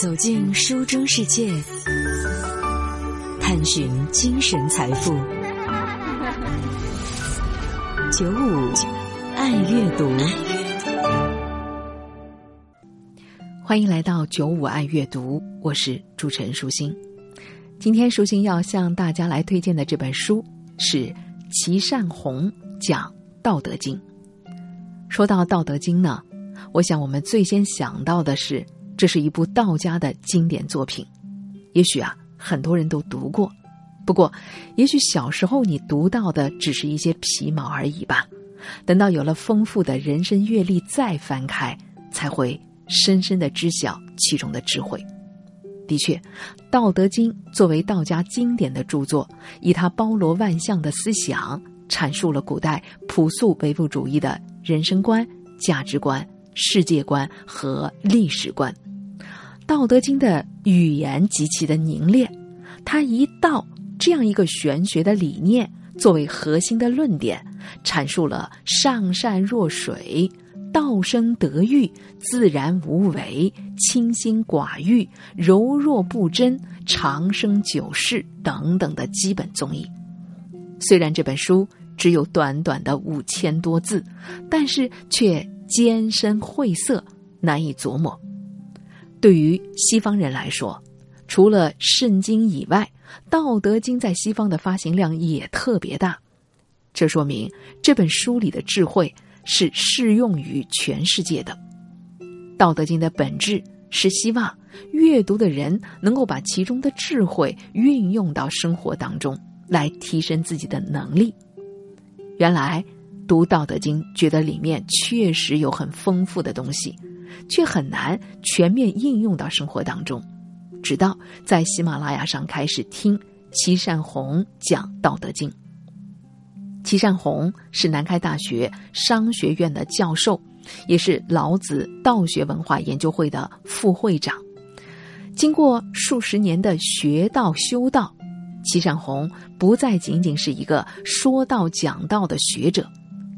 走进书中世界，探寻精神财富。九五爱阅读，欢迎来到九五爱阅读，我是主持人舒心。今天舒心要向大家来推荐的这本书是齐善红讲《道德经》。说到《道德经》呢，我想我们最先想到的是。这是一部道家的经典作品，也许啊很多人都读过，不过，也许小时候你读到的只是一些皮毛而已吧。等到有了丰富的人生阅历再翻开，才会深深的知晓其中的智慧。的确，《道德经》作为道家经典的著作，以它包罗万象的思想，阐述了古代朴素唯物主义的人生观、价值观、世界观和历史观。《道德经》的语言极其的凝练，他以道这样一个玄学的理念作为核心的论点，阐述了“上善若水，道生德育，自然无为，清心寡欲，柔弱不争，长生久视”等等的基本宗义。虽然这本书只有短短的五千多字，但是却艰深晦涩，难以琢磨。对于西方人来说，除了圣经以外，《道德经》在西方的发行量也特别大。这说明这本书里的智慧是适用于全世界的。《道德经》的本质是希望阅读的人能够把其中的智慧运用到生活当中，来提升自己的能力。原来读《道德经》，觉得里面确实有很丰富的东西。却很难全面应用到生活当中，直到在喜马拉雅上开始听齐善红讲《道德经》。齐善红是南开大学商学院的教授，也是老子道学文化研究会的副会长。经过数十年的学道修道，齐善红不再仅仅是一个说道讲道的学者。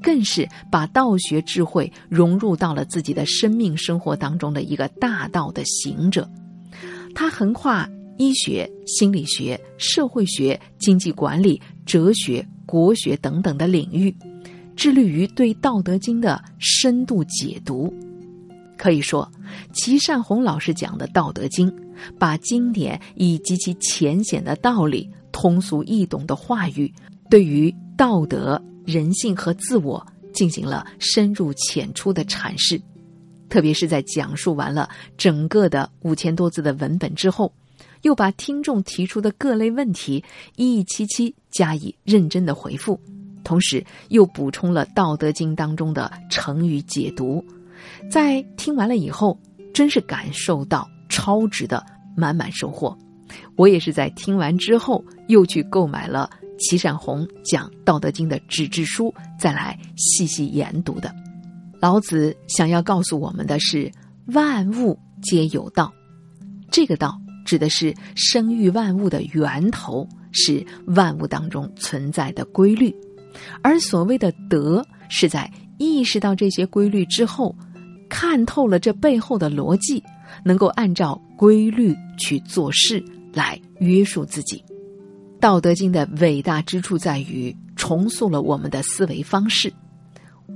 更是把道学智慧融入到了自己的生命生活当中的一个大道的行者。他横跨医学、心理学、社会学、经济管理、哲学、国学等等的领域，致力于对《道德经》的深度解读。可以说，齐善红老师讲的《道德经》，把经典以极其浅显的道理、通俗易懂的话语，对于道德。人性和自我进行了深入浅出的阐释，特别是在讲述完了整个的五千多字的文本之后，又把听众提出的各类问题一一七七加以认真的回复，同时又补充了《道德经》当中的成语解读。在听完了以后，真是感受到超值的满满收获。我也是在听完之后，又去购买了。齐善红讲《道德经》的纸质书，再来细细研读的。老子想要告诉我们的是：万物皆有道。这个道指的是生育万物的源头，是万物当中存在的规律。而所谓的德，是在意识到这些规律之后，看透了这背后的逻辑，能够按照规律去做事，来约束自己。《道德经》的伟大之处在于重塑了我们的思维方式。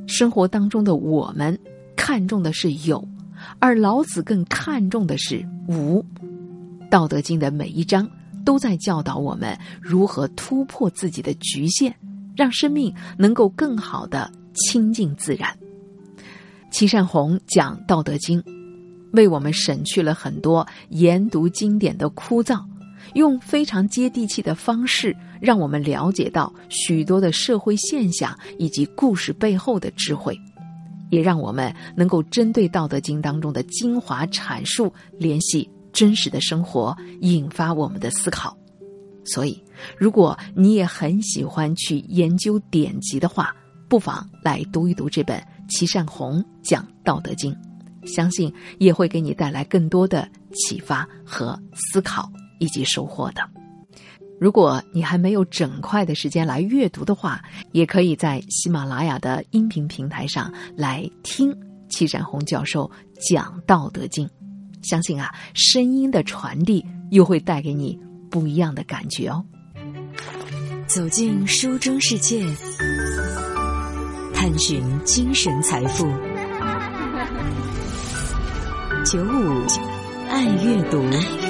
生活当中的我们看重的是有，而老子更看重的是无。《道德经》的每一章都在教导我们如何突破自己的局限，让生命能够更好的亲近自然。齐善红讲《道德经》，为我们省去了很多研读经典的枯燥。用非常接地气的方式，让我们了解到许多的社会现象以及故事背后的智慧，也让我们能够针对《道德经》当中的精华阐述，联系真实的生活，引发我们的思考。所以，如果你也很喜欢去研究典籍的话，不妨来读一读这本齐善红讲《道德经》，相信也会给你带来更多的启发和思考。以及收获的。如果你还没有整块的时间来阅读的话也可以在喜马拉雅的音频平台上来听戚展红教授讲道德经。相信啊声音的传递又会带给你不一样的感觉哦。走进书中世界探寻精神财富。九五爱阅读。